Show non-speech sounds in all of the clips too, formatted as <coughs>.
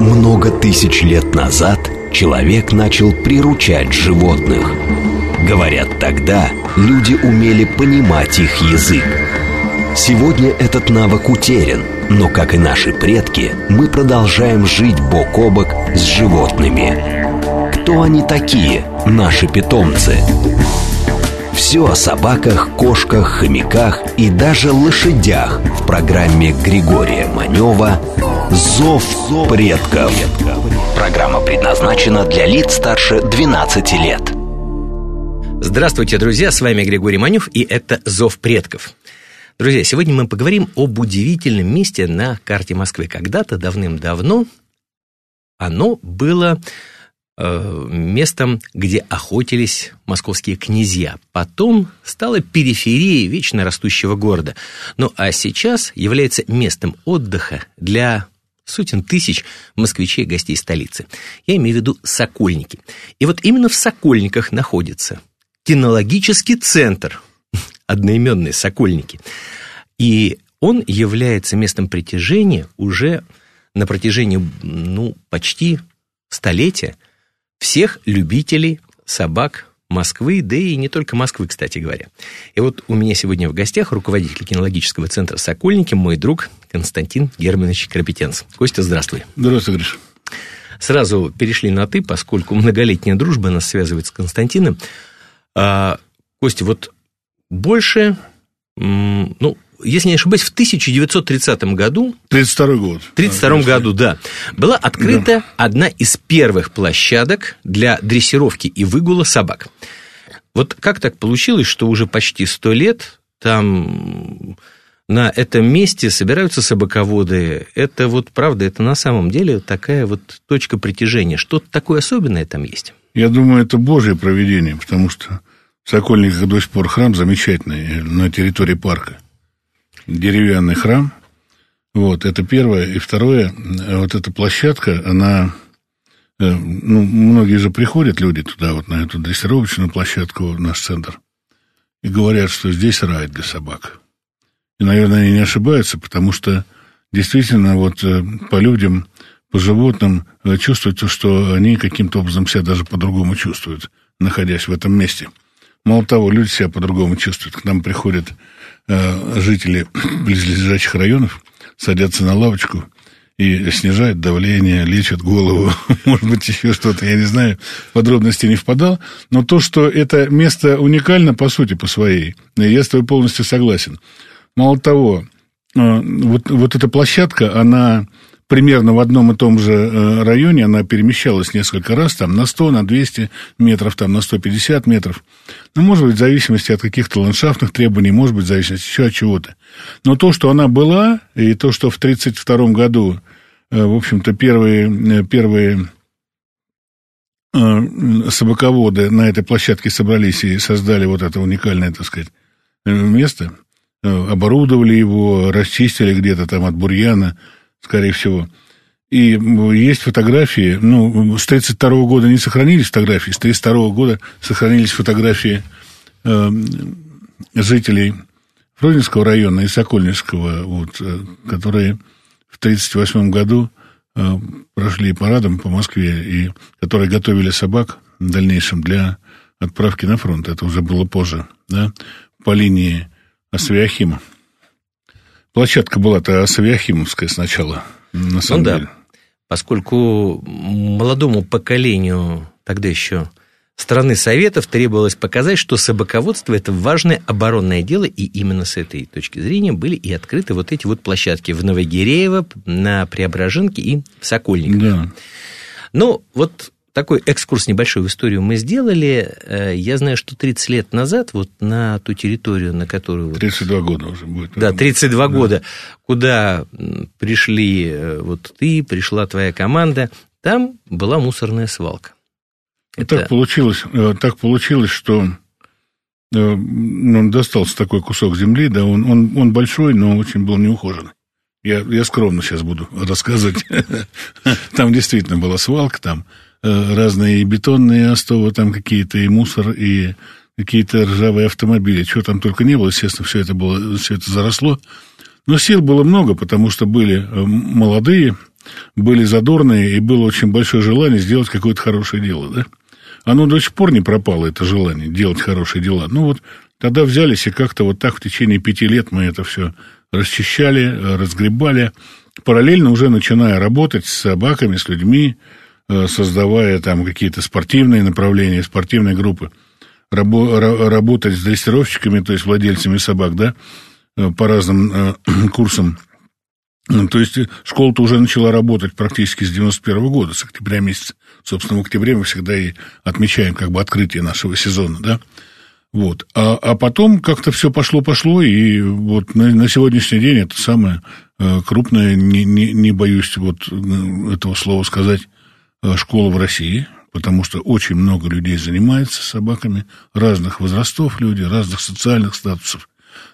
Много тысяч лет назад человек начал приручать животных. Говорят, тогда люди умели понимать их язык. Сегодня этот навык утерян, но, как и наши предки, мы продолжаем жить бок о бок с животными. Кто они такие, наши питомцы? Все о собаках, кошках, хомяках и даже лошадях в программе Григория Манева «Зов предков». Программа предназначена для лиц старше 12 лет. Здравствуйте, друзья, с вами Григорий Манев, и это «Зов предков». Друзья, сегодня мы поговорим об удивительном месте на карте Москвы. Когда-то давным-давно оно было Э, местом, где охотились московские князья. Потом стало периферией вечно растущего города. Ну а сейчас является местом отдыха для сотен тысяч москвичей гостей столицы. Я имею в виду Сокольники. И вот именно в Сокольниках находится кинологический центр, <laughs> одноименные Сокольники. И он является местом притяжения уже на протяжении ну, почти столетия всех любителей собак Москвы, да и не только Москвы, кстати говоря. И вот у меня сегодня в гостях руководитель кинологического центра «Сокольники», мой друг Константин Германович Крапетенц. Костя, здравствуй. Здравствуй, Гриш. Сразу перешли на «ты», поскольку многолетняя дружба нас связывает с Константином. А, Костя, вот больше, ну, если не ошибаюсь, в 1930 году... 32 год. В 32 году, да. Была открыта да. одна из первых площадок для дрессировки и выгула собак. Вот как так получилось, что уже почти сто лет там на этом месте собираются собаководы. Это вот правда, это на самом деле такая вот точка притяжения. Что-то такое особенное там есть? Я думаю, это Божье проведение, потому что в Сокольниках до сих пор храм замечательный на территории парка деревянный храм. Вот, это первое. И второе, вот эта площадка, она... Э, ну, многие же приходят люди туда, вот на эту дрессировочную площадку, наш центр, и говорят, что здесь рай для собак. И, наверное, они не ошибаются, потому что действительно вот э, по людям, по животным э, чувствуется, что они каким-то образом себя даже по-другому чувствуют, находясь в этом месте. Мало того, люди себя по-другому чувствуют. К нам приходят Э, жители <clears throat> близлежащих районов садятся на лавочку и снижают давление, лечат голову, <laughs> может быть, еще что-то, я не знаю, подробности не впадал, но то, что это место уникально по сути, по своей, я с тобой полностью согласен. Мало того, э, вот, вот эта площадка, она примерно в одном и том же э, районе, она перемещалась несколько раз, там, на 100, на 200 метров, там, на 150 метров. Ну, может быть, в зависимости от каких-то ландшафтных требований, может быть, в зависимости еще от чего-то. Но то, что она была, и то, что в 1932 году, э, в общем-то, первые, э, первые собаководы на этой площадке собрались и создали вот это уникальное, так сказать, место, оборудовали его, расчистили где-то там от бурьяна, скорее всего. И есть фотографии, ну, с 1932 года не сохранились фотографии, с 1932 года сохранились фотографии э, жителей Фрунзенского района и Сокольнического, вот, э, которые в 1938 году э, прошли парадом по Москве, и которые готовили собак в дальнейшем для отправки на фронт. Это уже было позже, да, по линии Освяхима. Площадка была-то Савиахимовская сначала, на самом ну, деле. Да, поскольку молодому поколению тогда еще страны Советов требовалось показать, что собаководство – это важное оборонное дело, и именно с этой точки зрения были и открыты вот эти вот площадки в Новогиреево, на Преображенке и в Сокольниках. Да. Ну, вот такой экскурс небольшой в историю мы сделали. Э, я знаю, что 30 лет назад вот на ту территорию, на которую... 32 года уже будет. Да, 32 да. года, куда пришли э, вот ты, пришла твоя команда, там была мусорная свалка. Это... Так, получилось, э, так получилось, что ну, достался такой кусок земли, да, он, он, он большой, но очень был неухоженный. Я, я скромно сейчас буду <laughs> рассказывать. <laughs> Там действительно была свалка, там разные бетонные остовы, там какие-то и мусор, и какие-то ржавые автомобили. Чего там только не было, естественно, все это было, все это заросло. Но сил было много, потому что были э, молодые, были задорные, и было очень большое желание сделать какое-то хорошее дело, да? Оно до сих пор не пропало, это желание делать хорошие дела. Ну вот тогда взялись, и как-то вот так в течение пяти лет мы это все расчищали, разгребали, параллельно уже начиная работать с собаками, с людьми, э, создавая там какие-то спортивные направления, спортивные группы, рабо- работать с дрессировщиками, то есть владельцами собак, да, э, по разным э, <clears throat> курсам. Ну, то есть школа-то уже начала работать практически с 91 года, с октября месяца. Собственно, в октябре мы всегда и отмечаем как бы открытие нашего сезона, да. Вот. А, а потом как-то все пошло-пошло, и вот на, на сегодняшний день это самое э, крупное, не, не, не боюсь вот э, этого слова сказать, э, школа в России, потому что очень много людей занимается собаками, разных возрастов люди, разных социальных статусов,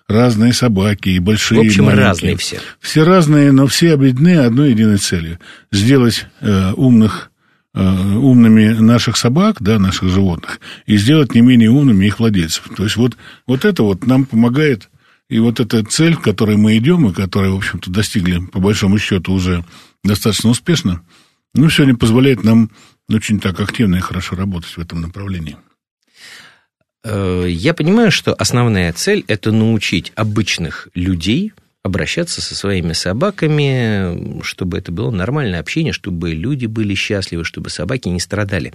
разные собаки, и большие, В общем, и маленькие. разные все. Все разные, но все объединены одной единой целью. Сделать э, умных Э, умными наших собак, да, наших животных, и сделать не менее умными их владельцев. То есть вот, вот это вот нам помогает, и вот эта цель, к которой мы идем, и которую, в общем-то, достигли, по большому счету, уже достаточно успешно, ну, сегодня позволяет нам очень так активно и хорошо работать в этом направлении. Э, я понимаю, что основная цель – это научить обычных людей – обращаться со своими собаками, чтобы это было нормальное общение, чтобы люди были счастливы, чтобы собаки не страдали.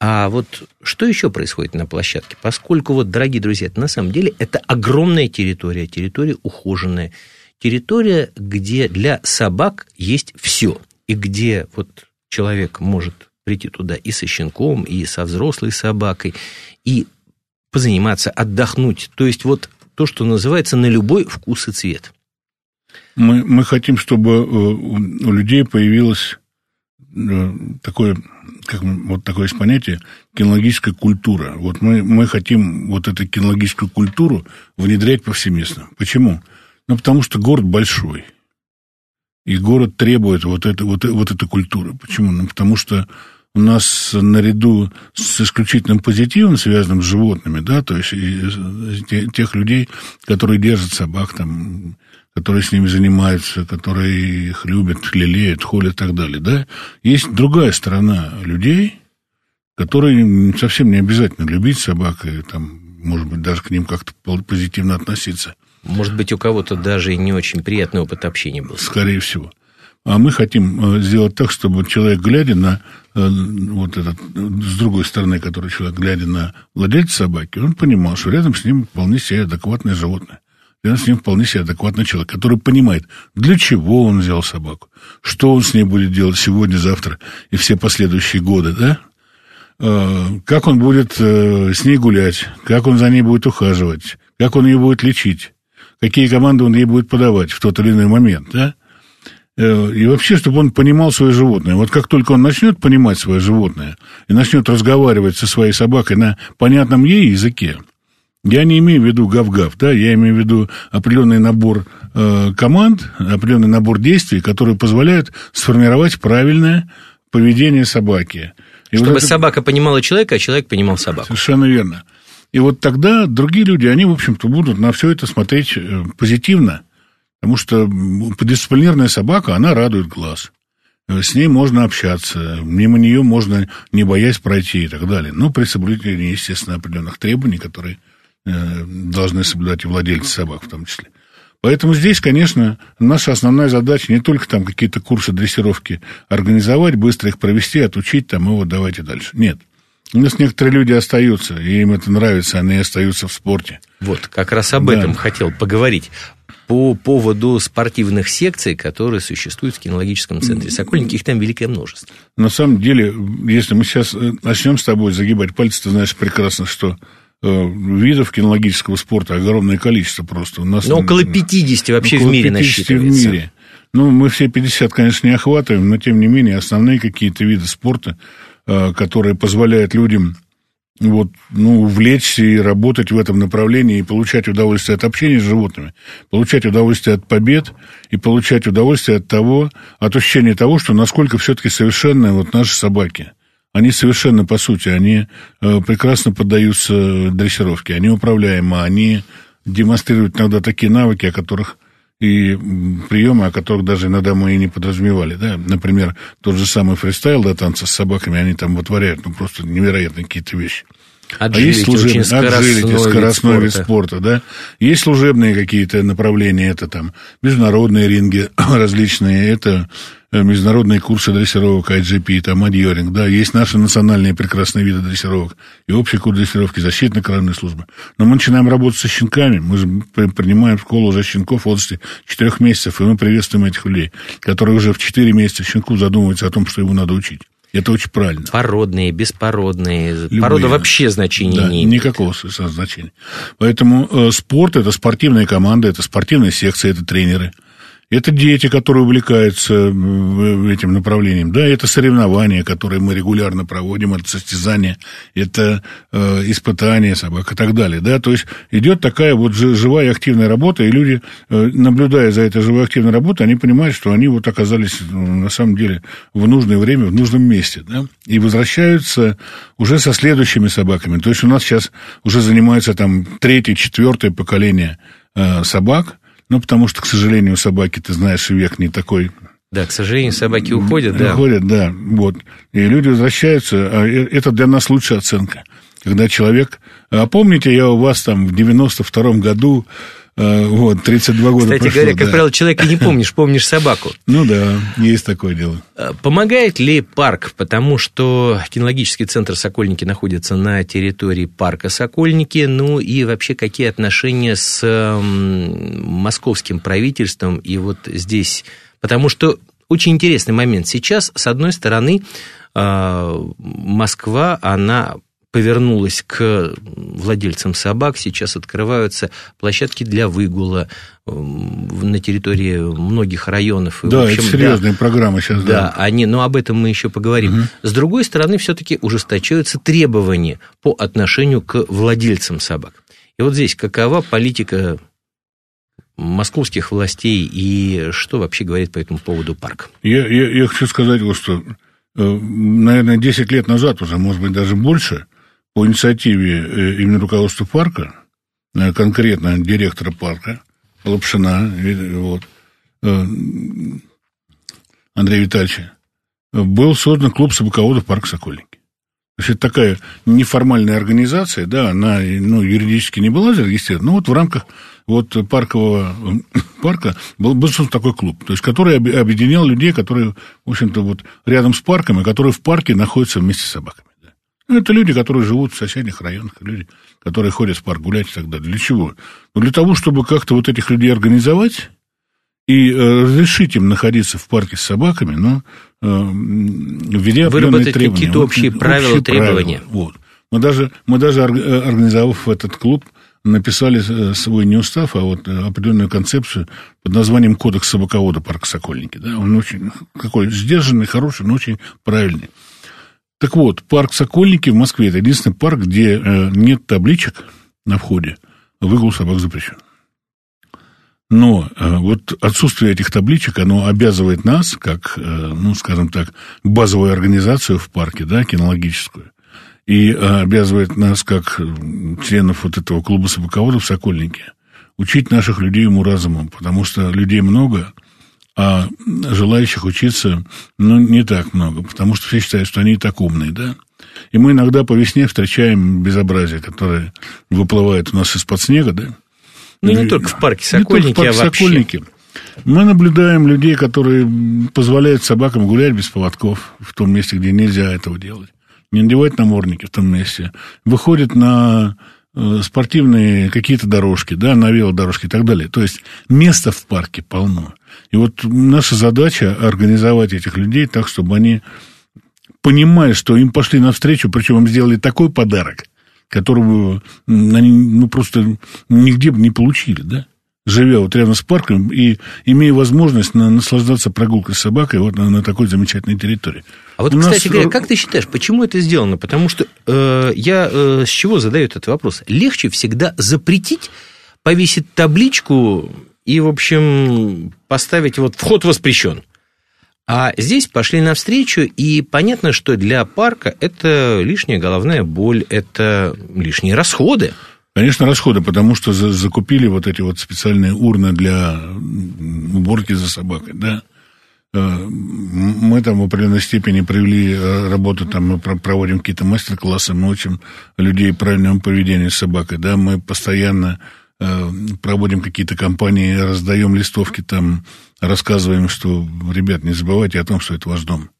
А вот что еще происходит на площадке? Поскольку, вот, дорогие друзья, это на самом деле это огромная территория, территория ухоженная, территория, где для собак есть все, и где вот человек может прийти туда и со щенком, и со взрослой собакой, и позаниматься, отдохнуть. То есть вот то, что называется на любой вкус и цвет. Мы, мы хотим, чтобы э, у людей появилось э, такое, как вот такое есть понятие, кинологическая культура. Вот мы, мы хотим вот эту кинологическую культуру внедрять повсеместно. Почему? Ну, потому что город большой. И город требует вот, это, вот, вот этой культуры. Почему? Ну, потому что у нас наряду с исключительным позитивом, связанным с животными, да, то есть тех людей, которые держат собак, там, которые с ними занимаются, которые их любят, лелеют, холят и так далее, да, есть другая сторона людей, которые совсем не обязательно любить собак и там, может быть, даже к ним как-то позитивно относиться. Может быть, у кого-то даже и не очень приятный опыт общения был. Скорее всего. А мы хотим э, сделать так, чтобы человек, глядя на э, вот этот, с другой стороны, который человек, глядя на владельца собаки, он понимал, что рядом с ним вполне себе адекватное животное. Рядом с ним вполне себе адекватный человек, который понимает, для чего он взял собаку, что он с ней будет делать сегодня, завтра и все последующие годы, да? Э, как он будет с ней гулять, как он за ней будет ухаживать, как он ее будет лечить, какие команды он ей будет подавать в тот или иной момент, да? Э, и вообще, чтобы он понимал свое животное. Вот как только он начнет понимать свое животное и начнет разговаривать со своей собакой на понятном ей языке, я не имею в виду гав-гав, да, я имею в виду определенный набор э, команд, определенный набор действий, которые позволяют сформировать правильное поведение собаки. И Чтобы вот это... собака понимала человека, а человек понимал собаку. Совершенно верно. И вот тогда другие люди, они, в общем-то, будут на все это смотреть э, позитивно Потому что дисциплинированная собака, она радует глаз. С ней можно общаться, мимо нее можно, не боясь, пройти и так далее. Но при соблюдении, естественно, определенных требований, которые э, должны соблюдать и владельцы собак в том числе. Поэтому здесь, конечно, наша основная задача не только там какие-то курсы дрессировки организовать, быстро их провести, отучить там, и вот давайте дальше. Нет. У нас некоторые люди остаются, и им это нравится, они остаются в спорте. Вот, как раз об да. этом хотел поговорить по поводу спортивных секций, которые существуют в кинологическом центре Сокольники. Их там великое множество. На самом деле, если мы сейчас э, начнем с тобой загибать пальцы, ты знаешь прекрасно, что э, видов кинологического спорта огромное количество просто. У нас, ну, около 50 вообще около в мире 50 насчитывается. в мире. Ну, мы все 50, конечно, не охватываем, но, тем не менее, основные какие-то виды спорта, э, которые позволяют людям вот, ну, увлечься и работать в этом направлении и получать удовольствие от общения с животными, получать удовольствие от побед и получать удовольствие от того, от ощущения того, что насколько все-таки совершенны вот наши собаки. Они совершенно, по сути, они э, прекрасно поддаются дрессировке, они управляемы, они демонстрируют иногда такие навыки, о которых и приемы, о которых даже иногда мы и не подразумевали, да, например, тот же самый фристайл, да, танцы с собаками, они там вытворяют, ну, просто невероятные какие-то вещи. Отжилить, а есть служебные, отжилить, скоростной вид спорта. спорта, да. Есть служебные какие-то направления, это там международные ринги <clears throat> различные, это международные курсы дрессировок IGP, там, адьоринг, да, есть наши национальные прекрасные виды дрессировок, и общий курс дрессировки, защитная коронная служба. Но мы начинаем работать со щенками, мы же принимаем в школу уже щенков в возрасте 4 месяцев, и мы приветствуем этих людей, которые уже в 4 месяца щенку задумываются о том, что его надо учить. Это очень правильно. Породные, беспородные. Любые. Порода вообще значения да, не имеет. Никакого значения. Поэтому э, спорт – это спортивная команда, это спортивная секция, это тренеры – это дети, которые увлекаются этим направлением. Да, это соревнования, которые мы регулярно проводим, это состязания, это э, испытания собак и так далее. Да, то есть идет такая вот живая активная работа, и люди, э, наблюдая за этой живой активной работой, они понимают, что они вот оказались ну, на самом деле в нужное время, в нужном месте. Да, и возвращаются уже со следующими собаками. То есть у нас сейчас уже занимается там третье, четвертое поколение э, собак – ну, потому что, к сожалению, собаки, ты знаешь, век не такой да, к сожалению, собаки уходят, да. Уходят, да. Вот. И люди возвращаются, а это для нас лучшая оценка. Когда человек... А помните, я у вас там в 92-м году вот, 32 года Кстати прошло, говоря, как да. правило, человека не помнишь, помнишь собаку. <laughs> Ну да, есть такое дело. Э, помогает ли парк, потому что кинологический центр Сокольники находится на территории парка Сокольники, ну и вообще какие отношения с московским правительством и вот здесь, потому что очень интересный момент. Сейчас, с одной стороны, э, Москва, она повернулась к владельцам собак. Сейчас открываются площадки для выгула на территории многих районов. Да, общем, это серьезная да, программа сейчас. Да, да, они, но об этом мы еще поговорим. Угу. С другой стороны, все-таки ужесточаются требования по отношению к владельцам собак. И вот здесь какова политика московских властей и что вообще говорит по этому поводу парк? Я, я, я хочу сказать вот что. Э, наверное, 10 лет назад уже, может быть, даже больше – по инициативе э, именно руководства парка, э, конкретно директора парка Лапшина, вот, э, Андрея Витальевича, был создан клуб собаководов парка Сокольники. То есть это такая неформальная организация, да, она ну, юридически не была зарегистрирована, но вот в рамках вот паркового <coughs> парка был, был создан такой клуб, то есть который объединял людей, которые, в общем-то, вот рядом с парком, и которые в парке находятся вместе с собаками. Ну, это люди, которые живут в соседних районах, люди, которые ходят в парк гулять и так далее. Для чего? Ну, для того, чтобы как-то вот этих людей организовать и э, разрешить им находиться в парке с собаками, но э, введя Выработать какие-то общие вот, правила, общие требования. Правила. Вот. Мы даже, мы даже, э, организовав этот клуб, написали э, свой не устав, а вот э, определенную концепцию под названием «Кодекс собаковода парка Сокольники». Да? Он очень какой сдержанный, хороший, но очень правильный. Так вот, парк Сокольники в Москве – это единственный парк, где э, нет табличек на входе, выгул собак запрещен. Но э, вот отсутствие этих табличек, оно обязывает нас, как, э, ну, скажем так, базовую организацию в парке, да, кинологическую, и обязывает нас, как членов вот этого клуба собаководов Сокольники, учить наших людей ему разумом, потому что людей много – а желающих учиться, ну, не так много, потому что все считают, что они и так умные, да. И мы иногда по весне встречаем безобразие, которое выплывает у нас из-под снега, да. Ну, не и, только в парке Сокольники, не только в парке а вообще. Сокольники. Мы наблюдаем людей, которые позволяют собакам гулять без поводков в том месте, где нельзя этого делать. Не надевать намордники в том месте. Выходят на э, спортивные какие-то дорожки, да, на велодорожки и так далее. То есть места в парке полно. И вот наша задача организовать этих людей так, чтобы они понимая, что им пошли навстречу, причем им сделали такой подарок, которого они ну, просто нигде бы не получили, да? живя вот рядом с парком и имея возможность на, наслаждаться прогулкой с собакой вот на, на такой замечательной территории. А вот, У кстати нас... говоря, как ты считаешь, почему это сделано? Потому что э, я э, с чего задаю этот вопрос? Легче всегда запретить повесить табличку и, в общем, поставить вот вход воспрещен. А здесь пошли навстречу, и понятно, что для парка это лишняя головная боль, это лишние расходы. Конечно, расходы, потому что за, закупили вот эти вот специальные урны для уборки за собакой, да. Э, мы там в определенной степени провели э, работу, там мы проводим какие-то мастер-классы, мы учим людей правильному поведению с собакой, да, мы постоянно проводим какие-то кампании, раздаем листовки, там рассказываем, что, ребят, не забывайте о том, что это ваш дом.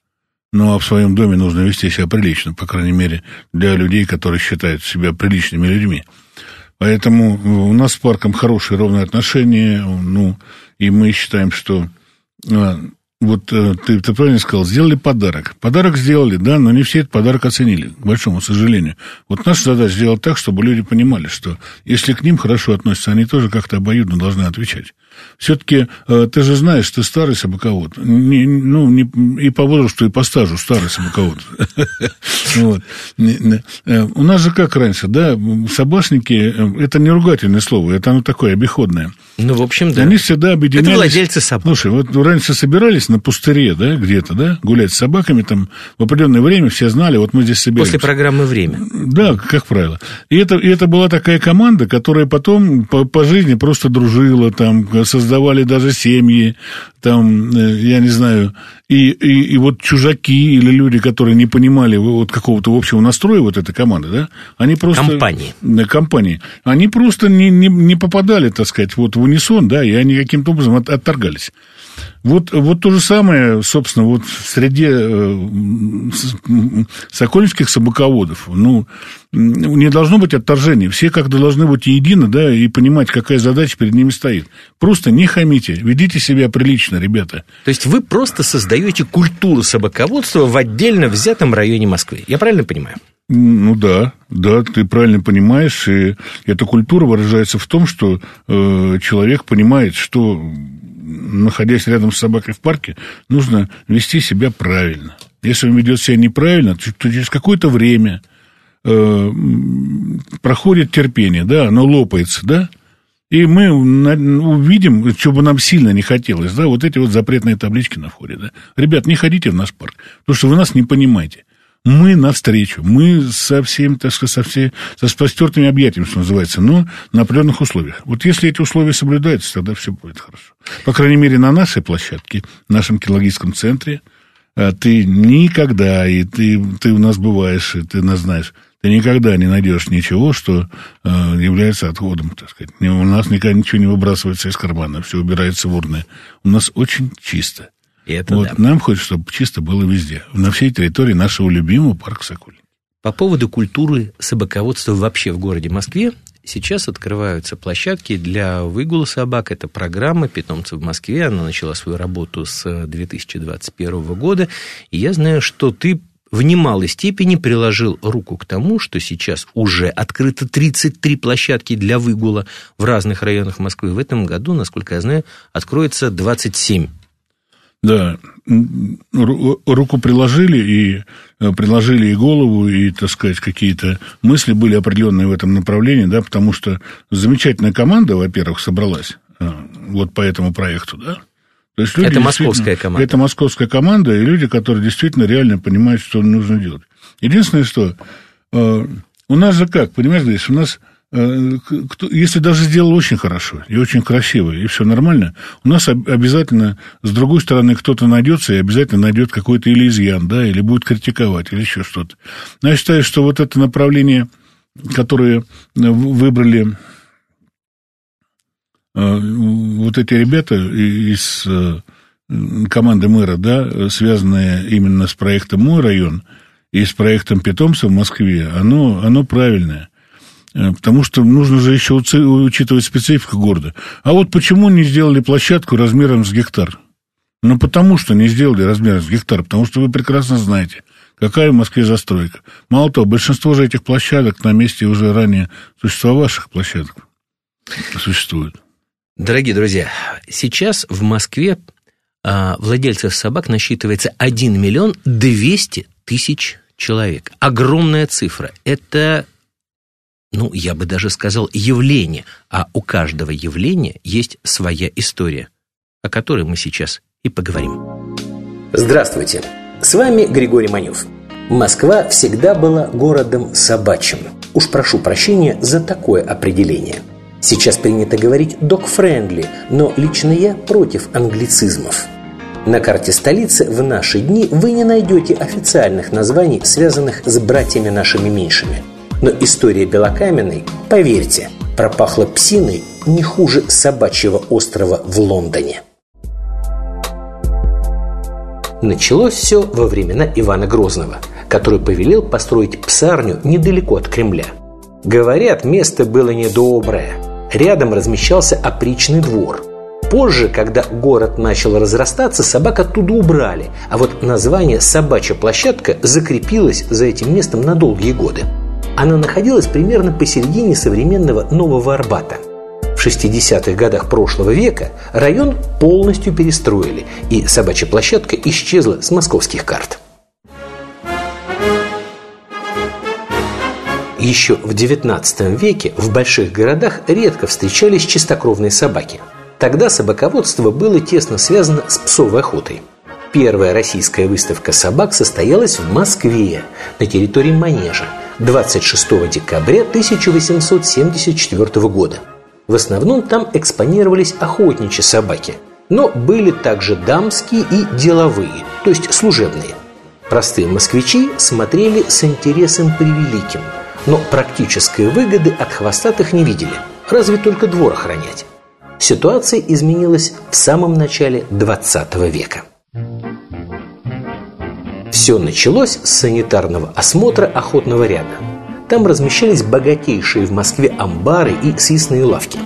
Ну, а в своем доме нужно вести себя прилично, по крайней мере, для людей, которые считают себя приличными людьми. Поэтому у нас с парком хорошие ровные отношения, ну, и мы считаем, что вот э, ты, ты правильно сказал, сделали подарок. Подарок сделали, да, но не все этот подарок оценили, к большому сожалению. Вот наша задача сделать так, чтобы люди понимали, что если к ним хорошо относятся, они тоже как-то обоюдно должны отвечать. Все-таки э, ты же знаешь, ты старый собаковод. Не, ну, не, и по возрасту, и по стажу старый собаковод. <laughs> Э, у нас же как раньше, да, собачники, э, это не ругательное слово, это оно такое обиходное. Ну, в общем, да. Они всегда объединялись. Это владельцы собак. Слушай, вот раньше собирались на пустыре, да, где-то, да, гулять с собаками, там в определенное время все знали, вот мы здесь собираемся. После программы «Время». Да, как правило. И это, и это была такая команда, которая потом по, по жизни просто дружила, там, создавали даже семьи, там, э, я не знаю, и, и, и вот чужаки или люди, которые не понимали вот какого-то общего настроя вот этой команды, да, они просто... Компании. Компании. Они просто не, не, не попадали, так сказать, вот в унисон, да, и они каким-то образом от, отторгались. Вот, вот то же самое, собственно, вот в среде э, сокольнических собаководов. Ну, не должно быть отторжений. Все как-то должны быть едины, да, и понимать, какая задача перед ними стоит. Просто не хамите, ведите себя прилично, ребята. То есть вы просто создаете культуру собаководства в отдельно взятом районе Москвы. Я правильно понимаю? Ну да, да, ты правильно понимаешь, и эта культура выражается в том, что э, человек понимает, что находясь рядом с собакой в парке, нужно вести себя правильно. Если он ведет себя неправильно, то через какое-то время э, проходит терпение, да, оно лопается, да, и мы увидим, что бы нам сильно не хотелось, да, вот эти вот запретные таблички на входе, да. Ребят, не ходите в наш парк, потому что вы нас не понимаете мы навстречу, мы со всем, так сказать, со, все, со спостертыми объятиями, что называется, но на определенных условиях. Вот если эти условия соблюдаются, тогда все будет хорошо. По крайней мере, на нашей площадке, в нашем кинологическом центре, а, ты никогда, и ты, ты у нас бываешь, и ты нас знаешь, ты никогда не найдешь ничего, что э, является отходом, так сказать. У нас никогда ничего не выбрасывается из кармана, все убирается в урны. У нас очень чисто. И это вот да. нам хочется, чтобы чисто было везде. На всей территории нашего любимого парка Сокольники. По поводу культуры собаководства вообще в городе Москве, сейчас открываются площадки для выгула собак. Это программа «Питомцы в Москве». Она начала свою работу с 2021 года. И я знаю, что ты в немалой степени приложил руку к тому, что сейчас уже открыто 33 площадки для выгула в разных районах Москвы. В этом году, насколько я знаю, откроется 27 да, руку приложили и э, приложили и голову, и, так сказать, какие-то мысли были определенные в этом направлении, да, потому что замечательная команда, во-первых, собралась э, вот по этому проекту, да. То есть люди это московская команда. Это московская команда, и люди, которые действительно реально понимают, что нужно делать. Единственное, что э, у нас же как, понимаешь, здесь у нас Э, если даже сделал очень хорошо и очень красиво, и все нормально, у нас обязательно с другой стороны кто-то найдется и обязательно найдет какой-то или изъян, да, или будет критиковать, или еще что-то. Но я считаю, что вот это направление, которое выбрали э, вот эти ребята из э, команды мэра, да, связанные именно с проектом «Мой район» и с проектом «Питомца» в Москве, оно, оно правильное. Э, потому что нужно же еще учитывать специфику города. А вот почему не сделали площадку размером с гектар? Ну, потому что не сделали размером с гектар, потому что вы прекрасно знаете, какая в Москве застройка. Мало того, большинство же этих площадок на месте уже ранее существовавших площадок существует. Дорогие друзья, сейчас в Москве а, владельцев собак насчитывается 1 миллион 200 тысяч человек. Огромная цифра. Это ну, я бы даже сказал, явление, а у каждого явления есть своя история, о которой мы сейчас и поговорим. Здравствуйте, с вами Григорий Манев. Москва всегда была городом собачьим. Уж прошу прощения за такое определение. Сейчас принято говорить «dog-friendly», но лично я против англицизмов. На карте столицы в наши дни вы не найдете официальных названий, связанных с братьями нашими меньшими. Но история Белокаменной, поверьте, пропахла псиной не хуже собачьего острова в Лондоне. Началось все во времена Ивана Грозного, который повелел построить псарню недалеко от Кремля. Говорят, место было недоброе. Рядом размещался опричный двор. Позже, когда город начал разрастаться, собак оттуда убрали, а вот название «собачья площадка» закрепилось за этим местом на долгие годы. Она находилась примерно посередине современного Нового Арбата – в 60-х годах прошлого века район полностью перестроили, и собачья площадка исчезла с московских карт. Еще в XIX веке в больших городах редко встречались чистокровные собаки. Тогда собаководство было тесно связано с псовой охотой. Первая российская выставка собак состоялась в Москве на территории Манежа 26 декабря 1874 года – в основном там экспонировались охотничьи собаки, но были также дамские и деловые, то есть служебные. Простые москвичи смотрели с интересом превеликим, но практической выгоды от хвостатых не видели, разве только двор охранять. Ситуация изменилась в самом начале 20 века. Все началось с санитарного осмотра охотного ряда – там размещались богатейшие в Москве амбары и съестные лавки.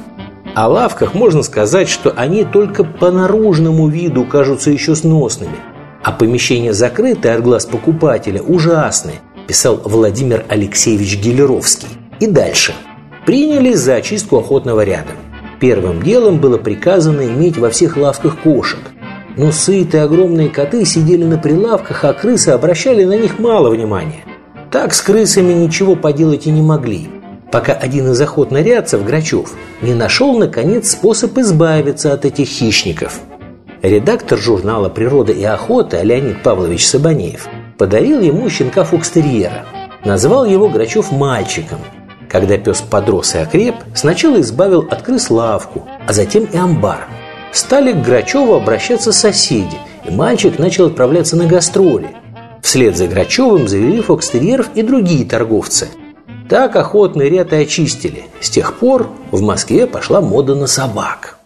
О лавках можно сказать, что они только по наружному виду кажутся еще сносными, а помещения закрытые от глаз покупателя ужасны, писал Владимир Алексеевич Гелеровский. И дальше. Приняли за очистку охотного ряда. Первым делом было приказано иметь во всех лавках кошек. Но сытые огромные коты сидели на прилавках, а крысы обращали на них мало внимания. Так с крысами ничего поделать и не могли, пока один из охотнорядцев, Грачев, не нашел, наконец, способ избавиться от этих хищников. Редактор журнала «Природа и охота» Леонид Павлович Сабанеев подарил ему щенка фокстерьера. Назвал его Грачев мальчиком. Когда пес подрос и окреп, сначала избавил от крыс лавку, а затем и амбар. Стали к Грачеву обращаться соседи, и мальчик начал отправляться на гастроли. Вслед за Грачевым завели фокстерьеров и другие торговцы. Так охотный ряд и очистили. С тех пор в Москве пошла мода на собак.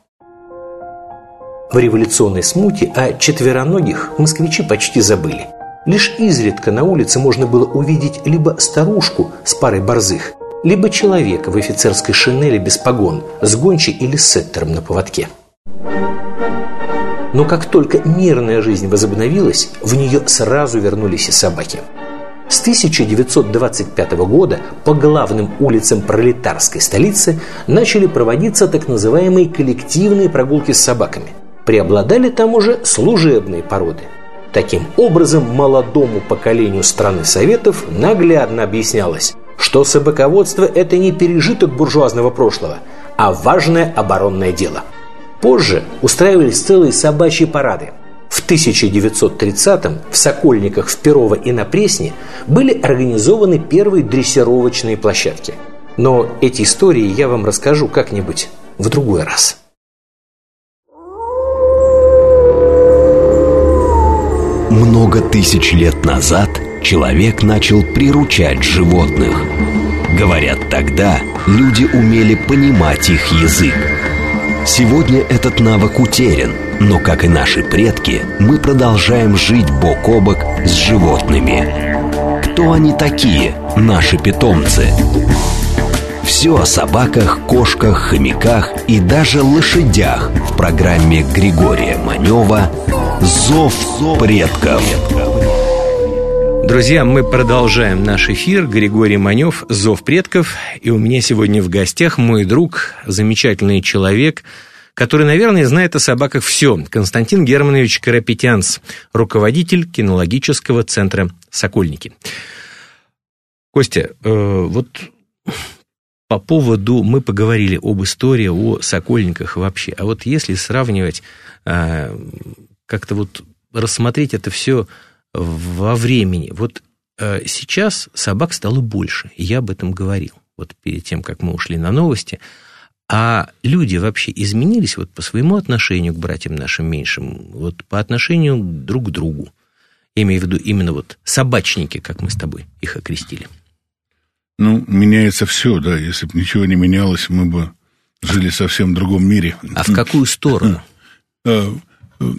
В революционной смуте о четвероногих москвичи почти забыли. Лишь изредка на улице можно было увидеть либо старушку с парой борзых, либо человека в офицерской шинели без погон, с гончей или сеттером на поводке. Но как только мирная жизнь возобновилась, в нее сразу вернулись и собаки. С 1925 года по главным улицам пролетарской столицы начали проводиться так называемые коллективные прогулки с собаками. Преобладали там уже служебные породы. Таким образом, молодому поколению страны Советов наглядно объяснялось, что собаководство – это не пережиток буржуазного прошлого, а важное оборонное дело – Позже устраивались целые собачьи парады. В 1930-м в Сокольниках, в Перово и на Пресне были организованы первые дрессировочные площадки. Но эти истории я вам расскажу как-нибудь в другой раз. Много тысяч лет назад человек начал приручать животных. Говорят, тогда люди умели понимать их язык – Сегодня этот навык утерян, но, как и наши предки, мы продолжаем жить бок о бок с животными. Кто они такие, наши питомцы? Все о собаках, кошках, хомяках и даже лошадях в программе Григория Манева «Зов предков». Друзья, мы продолжаем наш эфир. Григорий Манев, «Зов предков». И у меня сегодня в гостях мой друг, замечательный человек, который, наверное, знает о собаках все. Константин Германович Карапетянц, руководитель кинологического центра «Сокольники». Костя, э, вот по поводу, мы поговорили об истории, о сокольниках вообще. А вот если сравнивать, э, как-то вот рассмотреть это все во времени. Вот э, сейчас собак стало больше, я об этом говорил, вот перед тем, как мы ушли на новости. А люди вообще изменились вот по своему отношению к братьям нашим меньшим, вот по отношению друг к другу. Я имею в виду именно вот собачники, как мы с тобой их окрестили. Ну, меняется все, да. Если бы ничего не менялось, мы бы жили совсем в другом мире. А в какую сторону? <laughs>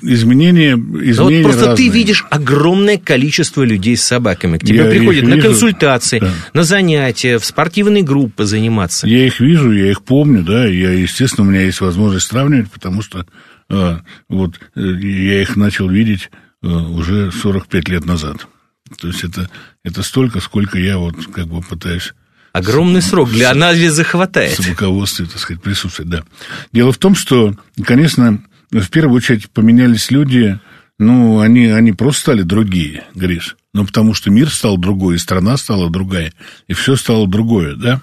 Изменения, изменения ну, вот просто разные. ты видишь огромное количество людей с собаками. К тебе Я приходят их на вижу, консультации, да. на занятия, в спортивные группы заниматься. Я их вижу, я их помню, да, я, естественно, у меня есть возможность сравнивать, потому что э, вот э, я их начал видеть э, уже 45 лет назад. То есть это, это столько, сколько я вот как бы пытаюсь Огромный срок для анализа в хватает. собаководстве, так сказать, присутствовать, да. Дело в том, что, конечно, в первую очередь поменялись люди, ну, они, они просто стали другие, Гриш. Ну, потому что мир стал другой, и страна стала другая, и все стало другое, да.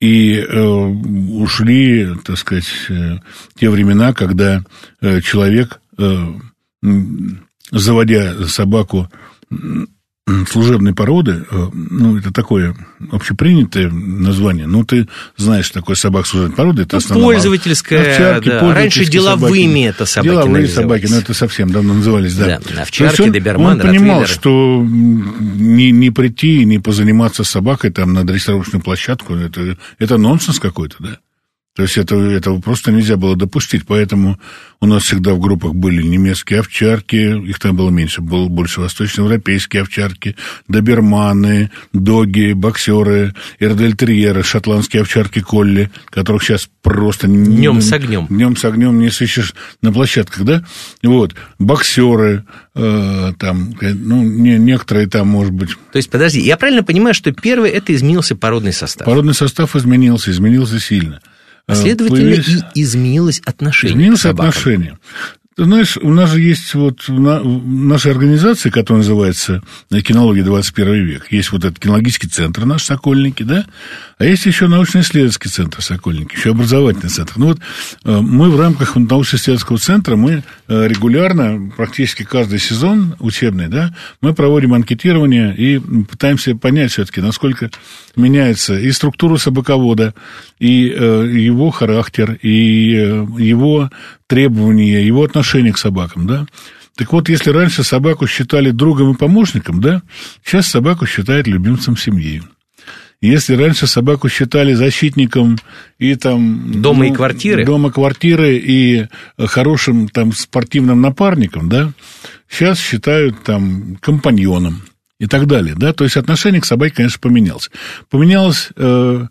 И э, ушли, так сказать, э, те времена, когда э, человек, э, заводя собаку служебной породы, э, ну, это такое общепринятое название, ну, ты знаешь, такое собак служебной породы, это Ну, основном пользовательская, овчарки, да. пользовательские Раньше деловыми собаки. это собаки Деловые собаки, но это совсем давно назывались, да. Да, овчарки, он, доберманы, он понимал, что не, не прийти и не позаниматься собакой там на дрессировочную площадку, это, это нонсенс какой-то, да. То есть это, этого просто нельзя было допустить, поэтому у нас всегда в группах были немецкие овчарки, их там было меньше, было больше восточноевропейские овчарки, доберманы, доги, боксеры, эрдельтерьеры, шотландские овчарки колли, которых сейчас просто... Днем с огнем. Днем с огнем не сыщешь на площадках, да? Вот, боксеры, э, там, ну, не, некоторые там, может быть, То есть, подожди, я правильно понимаю, что первое это изменился породный состав. породный состав изменился, изменился сильно. А следовательно, появились- и изменилось отношение Изменилось отношение. Ты знаешь, у нас же есть вот на- в нашей организации, которая называется «Кинология 21 век», есть вот этот кинологический центр наш, Сокольники, да, а есть еще научно-исследовательский центр Сокольники, еще образовательный центр. Ну вот э, мы в рамках научно-исследовательского центра, мы э, регулярно, практически каждый сезон учебный, да, мы проводим анкетирование и пытаемся понять все-таки, насколько меняется и структура собаковода, и э, его характер, и его требования, его отношение к собакам, да. Так вот, если раньше собаку считали другом и помощником, да, сейчас собаку считают любимцем семьи. Если раньше собаку считали защитником и там... Дома и квартиры? Дома, квартиры и хорошим там спортивным напарником, да, сейчас считают там компаньоном и так далее, да, то есть отношение к собаке, конечно, поменялось. Поменялось, э,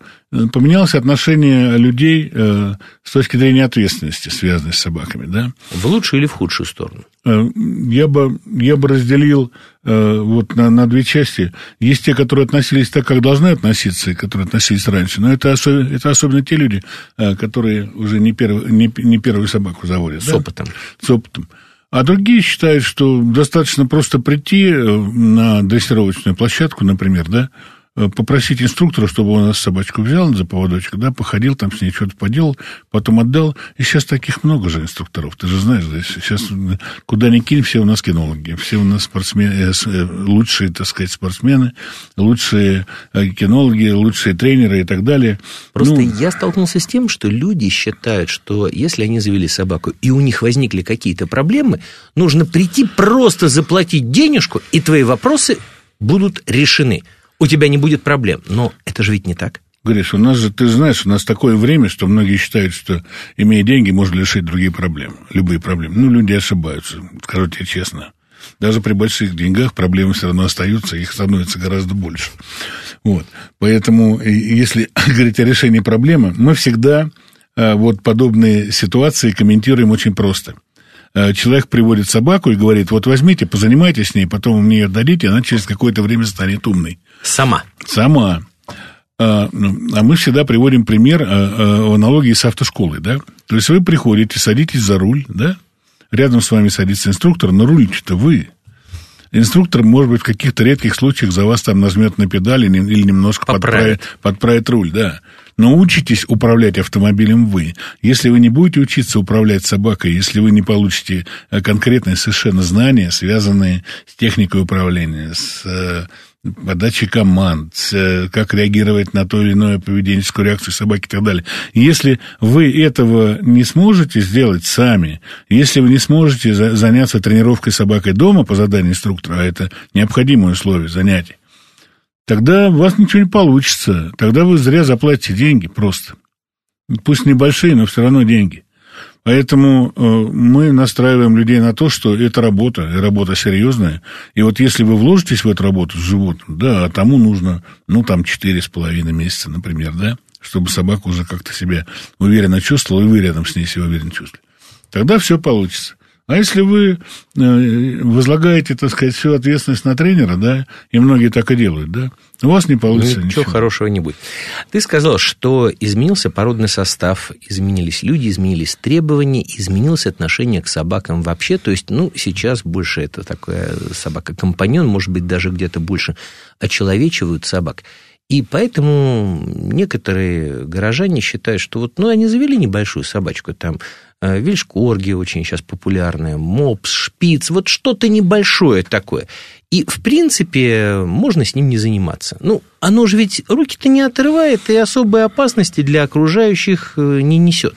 поменялось отношение людей э, с точки зрения ответственности, связанной с собаками, да. В лучшую или в худшую сторону? Э, Я бы, я бы разделил э, вот на, на две части. Есть те, которые относились так, как должны относиться, и которые относились раньше. Но это, осо- это особенно те люди, э, которые уже не, перв- не, не первую собаку заводят. С да? опытом. С опытом. А другие считают, что достаточно просто прийти э, на дрессировочную площадку, например, да, попросить инструктора, чтобы он нас собачку взял за поводочек, да, походил там с ней, что-то поделал, потом отдал. И сейчас таких много же инструкторов, ты же знаешь, да, сейчас э, куда ни кинь, все у нас кинологи, все у нас спортсмены, э, э, лучшие, так сказать, спортсмены, лучшие э, кинологи, лучшие тренеры и так далее. Просто Ну, я столкнулся с тем, что люди считают, что если они завели собаку, и у них возникли какие-то проблемы, нужно прийти, просто заплатить денежку, и твои вопросы будут решены. У тебя не будет проблем. Но это же ведь не так. Гриш, у нас же, ты знаешь, у нас такое время, что многие считают, что, имея деньги, можно решить другие проблемы, любые проблемы. Ну, люди ошибаются, скажу тебе честно. Даже при больших деньгах проблемы все равно остаются, их становится гораздо больше. Вот. Поэтому, если <laughs> говорить о решении проблемы, мы всегда э, вот подобные ситуации комментируем очень просто. Э, Человек приводит собаку и говорит, вот возьмите, позанимайтесь с ней, потом мне ее отдадите, она через какое-то время станет умной. Сама. Сама. А, ну, а мы всегда приводим пример а, в аналогии с автошколой, да? То есть вы приходите, садитесь за руль, да? Рядом с вами садится инструктор, но рулите-то вы. Инструктор, может быть, в каких-то редких случаях за вас там нажмет на педали или немножко Поправит. подправит, подправит руль, да. Научитесь управлять автомобилем вы. Если вы не будете учиться управлять собакой, если вы не получите э, конкретные совершенно знания, связанные с техникой управления, с э, подачи команд, э, как реагировать на то или иное поведенческую реакцию собаки и так далее. Если вы этого не сможете сделать сами, если вы не сможете заняться тренировкой собакой дома по заданию инструктора, а это необходимое условие занятий, тогда у вас ничего не получится. Тогда вы зря заплатите деньги просто. Пусть небольшие, но все равно деньги. Поэтому э, мы настраиваем людей на то, что это работа, и работа серьезная. И вот если вы вложитесь в эту работу с животным, да, а тому нужно, ну, там, четыре с половиной месяца, например, да, чтобы собака уже как-то себя уверенно чувствовала, и вы рядом с ней себя уверенно чувствовали. Тогда все получится. А если вы э, возлагаете, так сказать, всю ответственность на тренера, да, и многие так и делают, да, у вас не получится ну, ничего. Ничего хорошего не будет. Ты сказал, что изменился породный состав, изменились люди, изменились требования, изменилось отношение к собакам вообще. То есть, ну, сейчас больше это такая собака-компаньон, может быть, даже где-то больше очеловечивают собак. И поэтому некоторые горожане считают, что вот, ну, они завели небольшую собачку, там, э, вильшкорги очень сейчас популярные, мопс, шпиц, вот что-то небольшое такое. И, в принципе, можно с ним не заниматься. Ну, оно же ведь руки-то не отрывает и особой опасности для окружающих э, не несет.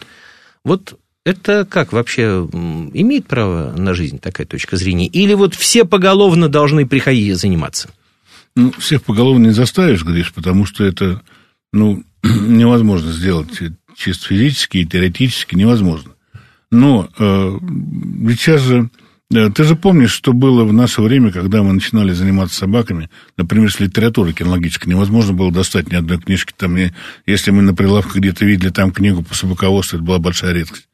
Вот это как вообще имеет право на жизнь такая точка зрения? Или вот все поголовно должны приходить заниматься? Ну, всех поголовно не заставишь, Гриш, потому что это, ну, <clears throat> невозможно сделать чисто физически и теоретически невозможно. Но э, ведь сейчас же... Э, ты же помнишь, что было в наше время, когда мы начинали заниматься собаками, например, с литературой кинологической, невозможно было достать ни одной книжки. Там, если мы на прилавках где-то видели там книгу по собаководству, это была большая редкость.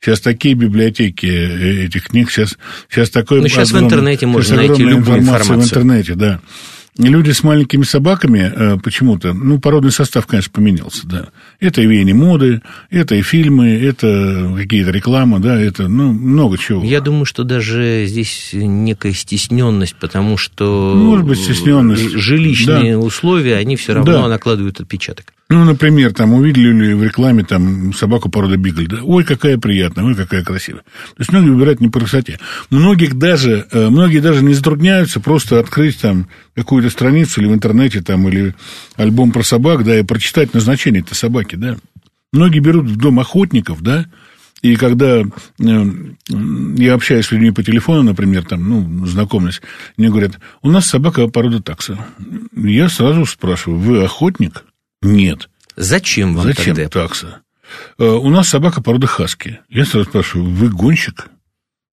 Сейчас такие библиотеки э, этих книг, сейчас, сейчас такой... Ну, сейчас огромный, в интернете можно найти любую информацию. в интернете, да люди с маленькими собаками э, почему-то, ну, породный состав, конечно, поменялся, да. Это и веяние моды, это и фильмы, это какие-то рекламы, да, это, ну, много чего. Я думаю, что даже здесь некая стесненность, потому что... Может быть, стесненность. Жилищные да. условия, они все равно да. накладывают отпечаток. Ну, например, там увидели в рекламе там собаку породы бигль, да, ой, какая приятная, ой, какая красивая. То есть многие выбирают не по красоте. Многих даже, э, многие даже не затрудняются просто открыть там какую-то страницу или в интернете там, или альбом про собак, да, и прочитать назначение этой собаки, да. Многие берут в дом охотников, да, и когда э, я общаюсь с людьми по телефону, например, там, ну, знакомлюсь, мне говорят, у нас собака породы такса. Я сразу спрашиваю, вы охотник? Нет. Зачем вам Зачем тогда? такса? Э, у нас собака породы хаски. Я сразу спрашиваю, вы гонщик?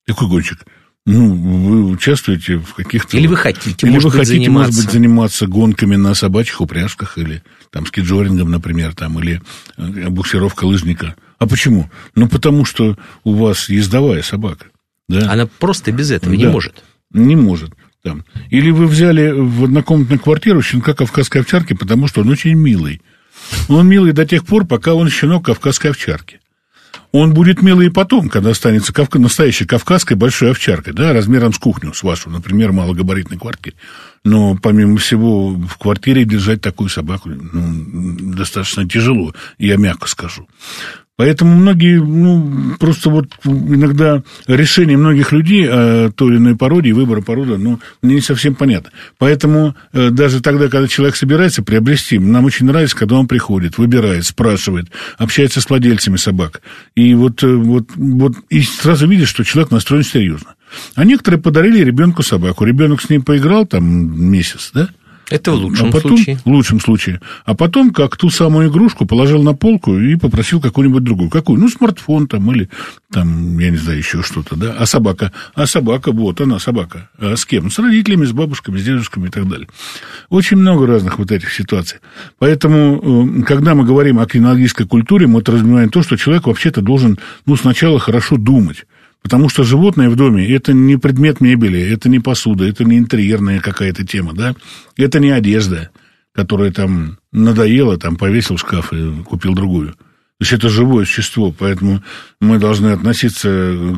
Какой гонщик? Ну, вы участвуете в каких-то... Или вы хотите, или может вы быть, хотите, заниматься... может быть, заниматься гонками на собачьих упряжках, или там скиджорингом, например, там, или э, буксировка лыжника. А почему? Ну, потому что у вас ездовая собака. Да? Она просто без этого да. не может. Не может. Там. Или вы взяли в однокомнатную квартиру щенка кавказской овчарки, потому что он очень милый. Он милый до тех пор, пока он щенок кавказской овчарки. Он будет милый и потом, когда останется кавка, настоящей кавказской большой овчаркой, да, размером с кухню, с вашу, например, малогабаритной квартиры. Но, помимо всего, в квартире держать такую собаку ну, достаточно тяжело, я мягко скажу. Поэтому многие, ну, просто вот иногда решение многих людей о той или иной породе выбора породы, ну, мне не совсем понятно. Поэтому э, даже тогда, когда человек собирается приобрести, нам очень нравится, когда он приходит, выбирает, спрашивает, общается с владельцами собак. И вот, э, вот, вот и сразу видишь, что человек настроен серьезно. А некоторые подарили ребенку собаку. Ребенок с ним поиграл там месяц, да? Это в лучшем а потом, случае. В лучшем случае. А потом, как ту самую игрушку, положил на полку и попросил какую-нибудь другую. Какую? Ну, смартфон там или там, я не знаю, еще что-то, да. А собака? А собака, вот она, собака. А с кем? С родителями, с бабушками, с дедушками и так далее. Очень много разных вот этих ситуаций. Поэтому, э, когда мы говорим о кинологической культуре, мы подразумеваем то, что человек вообще-то должен, ну, сначала хорошо думать. Потому что животное в доме – это не предмет мебели, это не посуда, это не интерьерная какая-то тема, да? Это не одежда, которая там надоела, там повесил в шкаф и купил другую. То есть это живое существо, поэтому мы должны относиться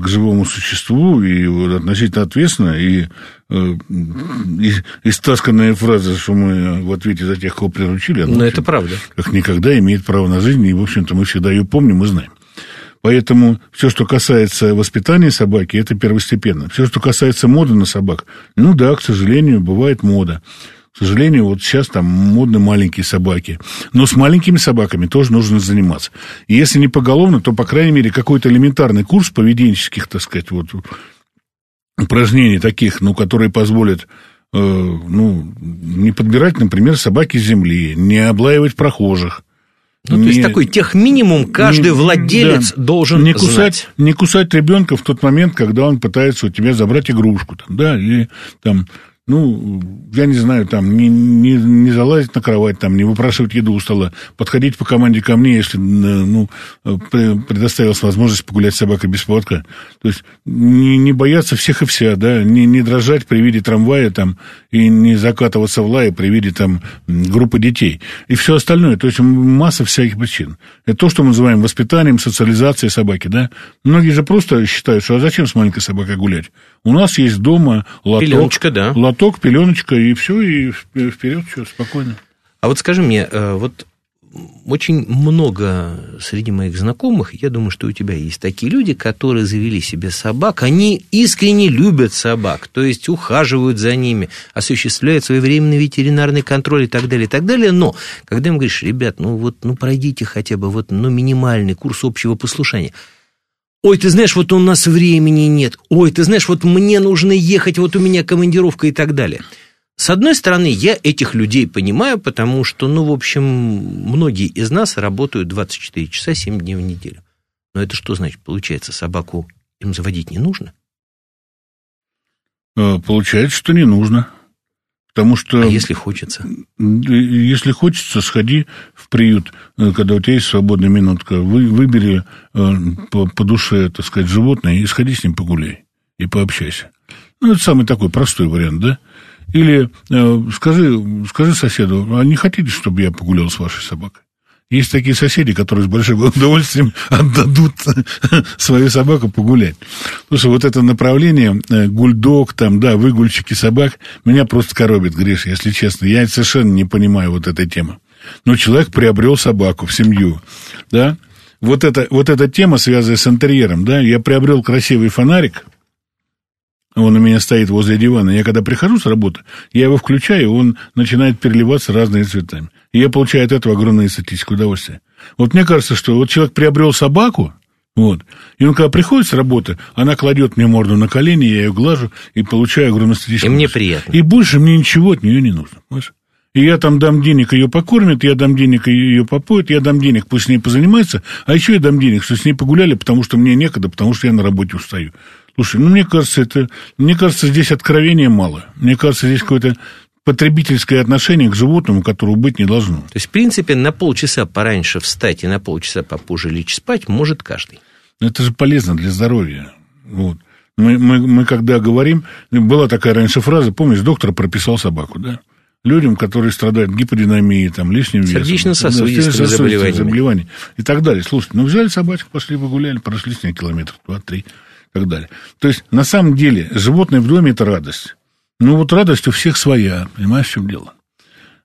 к живому существу и вот, относительно ответственно. И, э, и, и стасканная фраза, что мы в ответе за тех, кого приручили, она, Но это правда. Как никогда имеет право на жизнь, и, в общем-то, мы всегда ее помним и знаем. Поэтому все, что касается воспитания собаки, это первостепенно. Все, что касается моды на собак, ну да, к сожалению, бывает мода. К сожалению, вот сейчас там модны маленькие собаки. Но с маленькими собаками тоже нужно заниматься. И если не поголовно, то, по крайней мере, какой-то элементарный курс поведенческих, так сказать, вот упражнений таких, ну, которые позволят э, ну, не подбирать, например, собаки земли, не облаивать прохожих, ну, не, то есть такой техминимум каждый не, владелец да, должен не кусать, знать. Не кусать ребенка в тот момент, когда он пытается у тебя забрать игрушку, там, да, или там ну, я не знаю, там, не, не, не залазить на кровать, там, не выпрашивать еду у стола, подходить по команде ко мне, если, ну, предоставилась возможность погулять с собакой без поводка. То есть, не, не бояться всех и вся, да, не, не дрожать при виде трамвая, там, и не закатываться в лае при виде, там, группы детей. И все остальное, то есть, масса всяких причин. Это то, что мы называем воспитанием, социализацией собаки, да. Многие же просто считают, что а зачем с маленькой собакой гулять? У нас есть дома лоток. Пеленочка, да. Лоток, пеленочка, и все, и вперед, все, спокойно. А вот скажи мне, э, вот очень много среди моих знакомых, я думаю, что у тебя есть такие люди, которые завели себе собак, они искренне любят собак, то есть ухаживают за ними, осуществляют своевременный ветеринарный контроль и так далее, и так далее, но когда им говоришь, ребят, ну вот, ну пройдите хотя бы вот, ну минимальный курс общего послушания – Ой, ты знаешь, вот у нас времени нет. Ой, ты знаешь, вот мне нужно ехать, вот у меня командировка и так далее. С одной стороны, я этих людей понимаю, потому что, ну, в общем, многие из нас работают 24 часа 7 дней в неделю. Но это что значит? Получается, собаку им заводить не нужно? Э, получается, что не нужно. Потому что... А если хочется? Если хочется, сходи в приют, э, когда у тебя есть свободная минутка, вы, выбери э, по, по душе, так сказать, животное и сходи с ним погуляй и пообщайся. Ну, это самый такой простой вариант, да? Или э, скажи, скажи соседу, а не хотите, чтобы я погулял с вашей собакой? Есть такие соседи, которые с большим <laughs> удовольствием отдадут <laughs> свою собаку погулять. Слушай, вот это направление, э, гульдог, там, да, выгульщики собак, меня просто коробит, Гриш, если честно. Я совершенно не понимаю вот этой темы. Но человек приобрел собаку в семью, да, вот, это, вот эта тема, связанная с интерьером, да, я приобрел красивый фонарик, он у меня стоит возле дивана. Я когда прихожу с работы, я его включаю, он начинает переливаться разными цветами. И я получаю от этого огромное эстетическое удовольствие. Вот мне кажется, что вот человек приобрел собаку, вот. И он, когда приходит с работы, она кладет мне морду на колени, я ее глажу и получаю огромное эстетическое И мне приятно. И больше мне ничего от нее не нужно. Понимаешь? И я там дам денег, ее покормят, я дам денег, ее попоют, я дам денег, пусть с ней позанимается, а еще я дам денег, что с ней погуляли, потому что мне некогда, потому что я на работе устаю. Слушай, ну, мне кажется, это... Мне кажется, здесь откровения мало. Мне кажется, здесь какое-то потребительское отношение к животному, которого быть не должно. То есть, в принципе, на полчаса пораньше встать и на полчаса попозже лечь спать может каждый. Это же полезно для здоровья. Вот. Мы, мы, мы когда говорим, была такая раньше фраза, помнишь, доктор прописал собаку, да? Людям, которые страдают гиподинамией, там, лишним весом. Сердечно-сосудистыми да, заболеваниями. заболеваниями. И так далее. Слушайте, ну взяли собачку, пошли погуляли, прошли с ней километр, два-три так далее. То есть, на самом деле, животное в доме – это радость. Ну, вот радость у всех своя, понимаешь, в чем дело?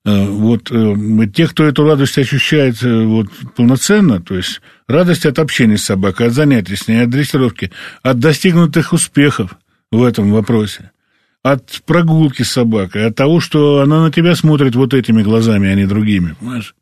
Э, вот э, те, кто эту радость ощущает э, вот, полноценно, то есть радость от общения с собакой, от занятий с ней, от дрессировки, от достигнутых успехов в этом вопросе, от прогулки с собакой, от того, что она на тебя смотрит вот этими глазами, а не другими, понимаешь?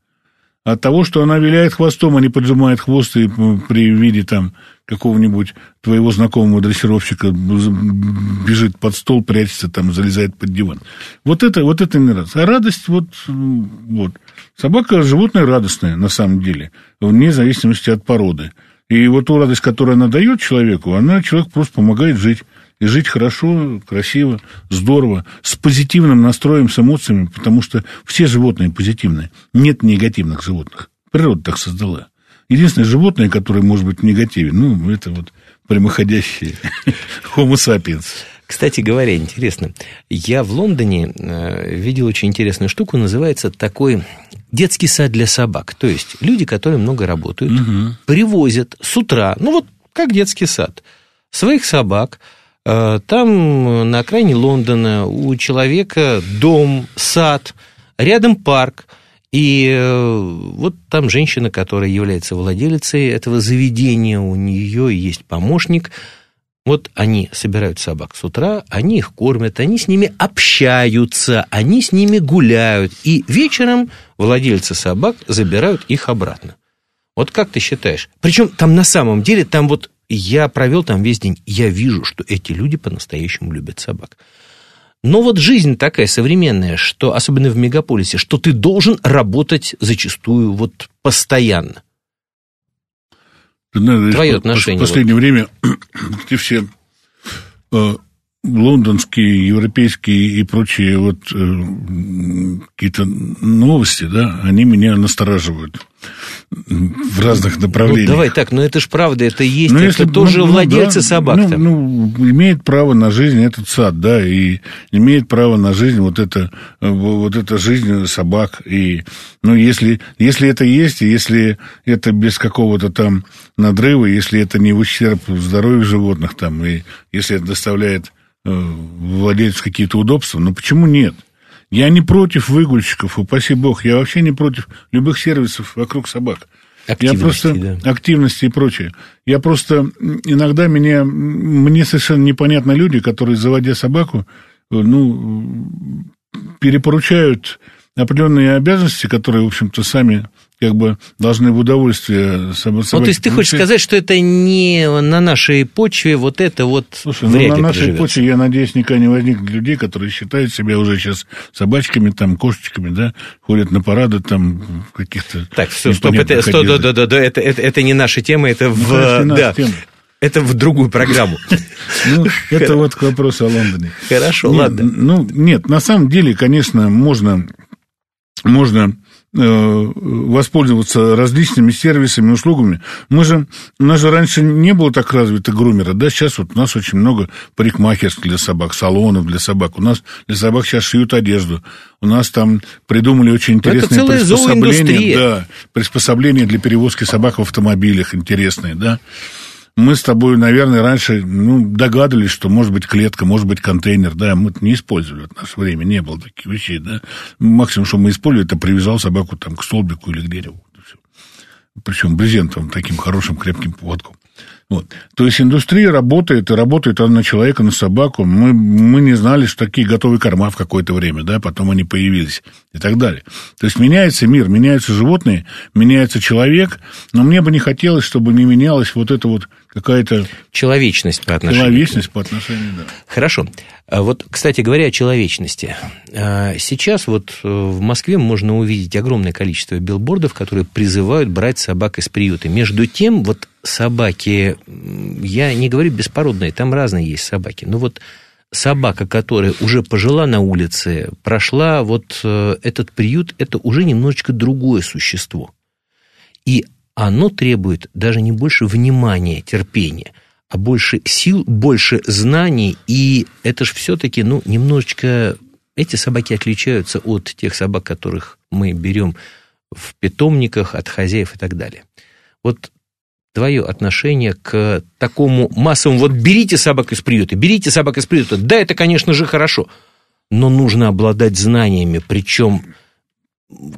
От того, что она виляет хвостом, а не поджимает хвост и при виде там какого-нибудь твоего знакомого дрессировщика бежит под стол, прячется там, залезает под диван. Вот это, вот это не радость. А радость, вот, вот. Собака – животное радостное, на самом деле, вне зависимости от породы. И вот ту радость, которую она дает человеку, она человеку просто помогает жить. И жить хорошо, красиво, здорово, с позитивным настроем, с эмоциями, потому что все животные позитивные. Нет негативных животных. Природа так создала. Единственное животное, которое может быть в негативе, ну, это вот прямоходящие <laughs> Homo sapiens. Кстати говоря, интересно, я в Лондоне э, видел очень интересную штуку, называется такой детский сад для собак. То есть люди, которые много работают, угу. привозят с утра, ну вот как детский сад, своих собак. Э, там на окраине Лондона у человека дом, сад, рядом парк. И э, вот там женщина, которая является владелицей этого заведения, у нее есть помощник – вот они собирают собак с утра, они их кормят, они с ними общаются, они с ними гуляют. И вечером владельцы собак забирают их обратно. Вот как ты считаешь? Причем там на самом деле, там вот я провел там весь день, я вижу, что эти люди по-настоящему любят собак. Но вот жизнь такая современная, что особенно в мегаполисе, что ты должен работать зачастую вот постоянно. Твое отношение. В последнее вот. время <clears throat> эти все э, лондонские, европейские и прочие вот э, какие-то новости, да, они меня настораживают в разных направлениях. Ну, давай так, но это ж правда, это есть, но ну, это если, тоже ну, владельцы да, собак. Ну, ну, имеет право на жизнь этот сад, да, и имеет право на жизнь вот это, вот эта жизнь собак. И, ну, если, если это есть, если это без какого-то там надрыва, если это не в ущерб здоровью животных, там, и если это доставляет Э, владельцу какие-то удобства, но почему нет? Я не против выгульщиков, упаси бог, я вообще не против любых сервисов вокруг собак. Я просто да. активности и прочее. Я просто иногда меня мне совершенно непонятны люди, которые заводя собаку, э, ну перепоручают определенные обязанности, которые, в общем-то, сами как бы должны в удовольствие собаки. Ну, то есть ты хочешь сказать, что это не на нашей почве, вот это вот Слушай, ну, на нашей приживется. почве, я надеюсь, никогда не возникнет людей, которые считают себя уже сейчас собачками, там, кошечками, да, ходят на парады там каких-то... Так, все, стоп, это, стоп, да, да, да, да, это, это, это не наша тема, это ну, в... Да, это в другую программу. <laughs> Ну, это вот к вопросу о Лондоне. Хорошо, ладно. Ну, нет, на самом деле, конечно, можно можно воспользоваться различными сервисами, услугами. Мы же, у нас же раньше не было так развито грумера, да, сейчас вот у нас очень много парикмахерств для собак, салонов для собак. У нас для собак сейчас шьют одежду. У нас там придумали очень интересные приспособления, да, приспособления для перевозки собак в автомобилях интересные, да мы с тобой, наверное, раньше ну, догадывались, что может быть клетка, может быть контейнер, да, мы это не использовали в наше время, не было таких вещей, да. Максимум, что мы использовали, это привязал собаку там к столбику или к дереву. Причем брезентовым, таким хорошим крепким поводком. Вот. То есть индустрия работает, и работает она на человека, на собаку. Мы, мы не знали, что такие готовые корма в какое-то время, да, потом они появились и так далее. То есть меняется мир, меняются животные, меняется человек, но мне бы не хотелось, чтобы не менялась вот эта вот какая-то... Человечность по отношению. Человечность по отношению, да. Хорошо. А вот, кстати говоря, о человечности. А, сейчас вот э, в Москве можно увидеть огромное количество билбордов, которые призывают брать собак из приюта. Между тем, вот собаки, я не говорю беспородные, там разные есть собаки, но вот собака, которая уже пожила на улице, прошла вот э, этот приют, это уже немножечко другое существо. И оно требует даже не больше внимания, терпения, а больше сил, больше знаний, и это же все-таки, ну, немножечко... Эти собаки отличаются от тех собак, которых мы берем в питомниках, от хозяев и так далее. Вот твое отношение к такому массовому, вот берите собак из приюта, берите собак из приюта, да, это, конечно же, хорошо, но нужно обладать знаниями, причем,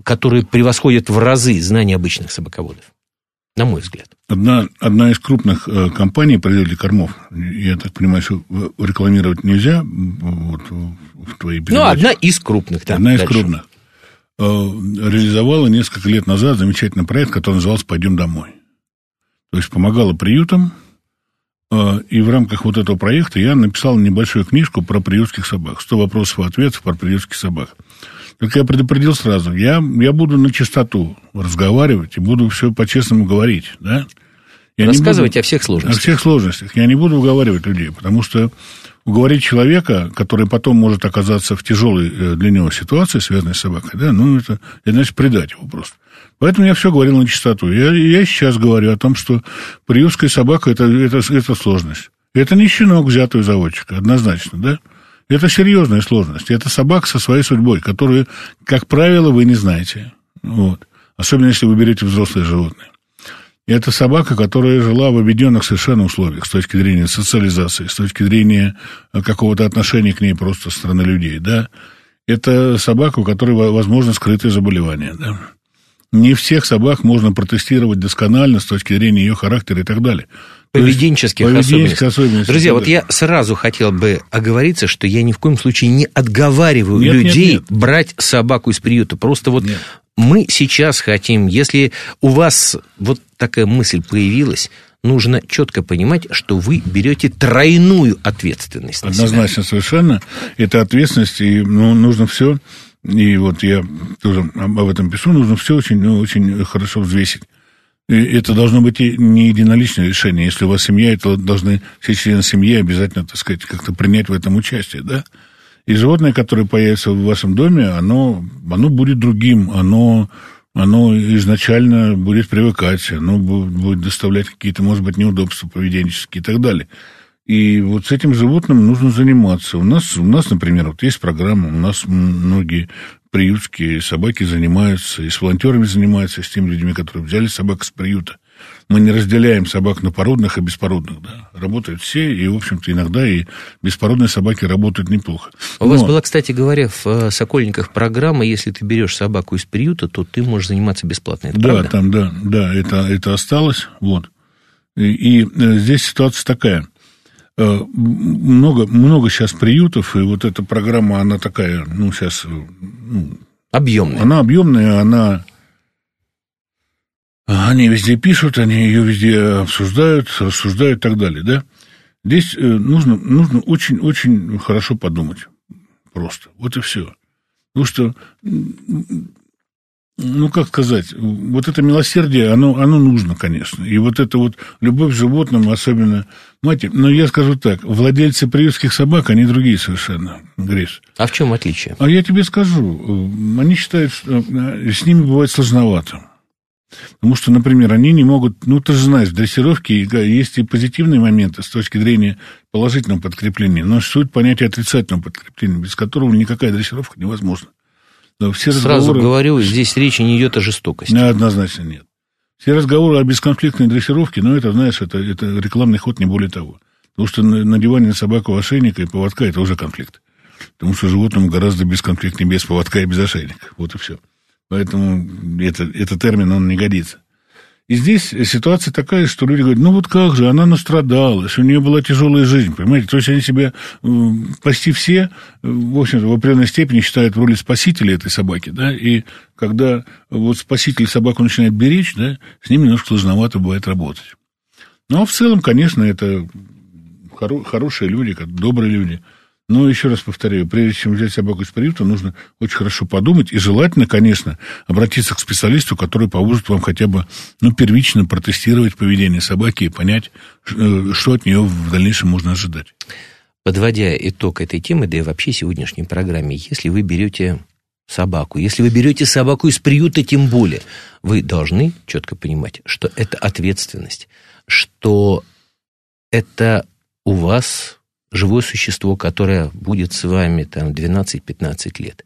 которые превосходят в разы знания обычных собаководов на мой взгляд. Одна, одна из крупных э, компаний производителей кормов, я так понимаю, что рекламировать нельзя вот, в твоей передаче. Ну, одна из крупных, да. Одна дальше. из крупных. Э, реализовала несколько лет назад замечательный проект, который назывался «Пойдем домой». То есть помогала приютам, э, и в рамках вот этого проекта я написал небольшую книжку про приютских собак. 100 вопросов и ответов про приютских собак. Как я предупредил сразу, я, я буду на чистоту разговаривать и буду все по-честному говорить, да? Я Рассказывайте буду, о всех сложностях. О всех сложностях. Я не буду уговаривать людей, потому что уговорить человека, который потом может оказаться в тяжелой э, для него ситуации, связанной с собакой, да, ну, это, это значит предать его просто. Поэтому я все говорил на чистоту. Я, я сейчас говорю о том, что приютская собака это, это, это сложность. Это не щенок, взятый у заводчика, однозначно, да? Это серьезная сложность. Это собака со своей судьбой, которую, как правило, вы не знаете. Вот. Особенно, если вы берете взрослые животные. Это собака, которая жила в объединенных совершенно условиях с точки зрения социализации, с точки зрения э, какого-то отношения к ней просто со стороны людей, да. Это собака, у которой, возможно, скрытые заболевания, да. Не всех собак можно протестировать досконально с точки зрения ее характера и так далее. Поведенческих, поведенческих особенностей. особенностей. Друзья, вот я сразу хотел бы оговориться, что я ни в коем случае не отговариваю нет, людей нет, нет. брать собаку из приюта. Просто вот нет. мы сейчас хотим, если у вас вот такая мысль появилась, нужно четко понимать, что вы берете тройную ответственность. Однозначно, совершенно. Это ответственность, и ну, нужно все и вот я тоже об этом пишу, нужно все очень, ну, очень хорошо взвесить. И это должно быть не единоличное решение. Если у вас семья, то должны все члены семьи обязательно, так сказать, как-то принять в этом участие, да? И животное, которое появится в вашем доме, оно, оно будет другим, оно, оно изначально будет привыкать, оно будет доставлять какие-то, может быть, неудобства поведенческие и так далее. И вот с этим животным нужно заниматься. У нас, у нас, например, вот есть программа, у нас многие приютские собаки занимаются, и с волонтерами занимаются, и с теми людьми, которые взяли собак с приюта. Мы не разделяем собак на породных и беспородных, да. Работают все, и, в общем-то, иногда и беспородные собаки работают неплохо. У Но... вас была, кстати говоря, в э, Сокольниках программа, если ты берешь собаку из приюта, то ты можешь заниматься бесплатно. Это да, правда? там, да, да, это, это осталось, вот. И, и э, здесь ситуация такая – много, много сейчас приютов, и вот эта программа, она такая, ну, сейчас... Ну, объемная. Она объемная, она... Они везде пишут, они ее везде обсуждают, рассуждают и так далее, да? Здесь э, нужно, нужно очень-очень хорошо подумать. Просто. Вот и все. Потому что ну, как сказать, вот это милосердие, оно, оно нужно, конечно. И вот это вот любовь к животным, особенно, знаете, но я скажу так, владельцы приютских собак, они другие совершенно, Гриш. А в чем отличие? А я тебе скажу, они считают, что э, с ними бывает сложновато. Потому что, например, они не могут, ну, ты же знаешь, в дрессировке есть и позитивные моменты с точки зрения положительного подкрепления, но суть понятия отрицательного подкрепления, без которого никакая дрессировка невозможна. Но все Сразу разговоры... говорю, здесь речи не идет о жестокости. Однозначно нет. Все разговоры о бесконфликтной дрессировке, ну, это, знаешь, это, это рекламный ход, не более того. Потому что надевание на собаку ошейника и поводка – это уже конфликт. Потому что животному гораздо бесконфликтнее без поводка и без ошейника. Вот и все. Поэтому это, этот термин, он не годится. И здесь ситуация такая, что люди говорят, ну вот как же, она настрадалась, у нее была тяжелая жизнь, понимаете? То есть они себя почти все, в общем-то, в определенной степени считают в роли спасителя этой собаки, да, и когда вот спаситель собаку начинает беречь, да, с ним немножко сложновато бывает работать. Ну, а в целом, конечно, это хоро- хорошие люди, добрые люди – но еще раз повторяю, прежде чем взять собаку из приюта, нужно очень хорошо подумать и желательно, конечно, обратиться к специалисту, который поможет вам хотя бы, ну, первично протестировать поведение собаки и понять, э, что от нее в дальнейшем можно ожидать. Подводя итог этой темы, да и вообще сегодняшней программе, если вы берете собаку, если вы берете собаку из приюта, тем более, вы должны четко понимать, что это ответственность, что это у вас живое существо, которое будет с вами там 12-15 лет.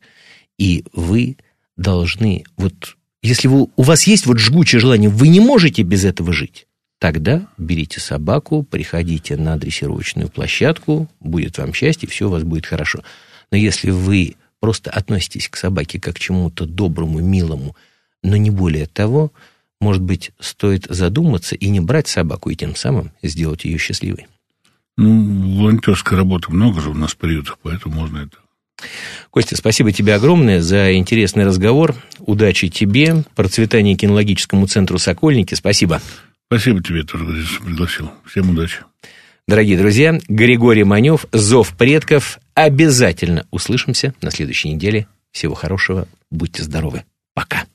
И вы должны, вот если вы, у вас есть вот жгучее желание, вы не можете без этого жить, тогда берите собаку, приходите на дрессировочную площадку, будет вам счастье, все у вас будет хорошо. Но если вы просто относитесь к собаке как к чему-то доброму, милому, но не более того, может быть, стоит задуматься и не брать собаку, и тем самым сделать ее счастливой. Ну, волонтерской работы много же у нас приютов, поэтому можно это. Костя, спасибо тебе огромное за интересный разговор. Удачи тебе, процветания кинологическому центру «Сокольники». Спасибо. Спасибо тебе тоже, что пригласил. Всем удачи. Дорогие друзья, Григорий Манев, «Зов предков». Обязательно услышимся на следующей неделе. Всего хорошего. Будьте здоровы. Пока.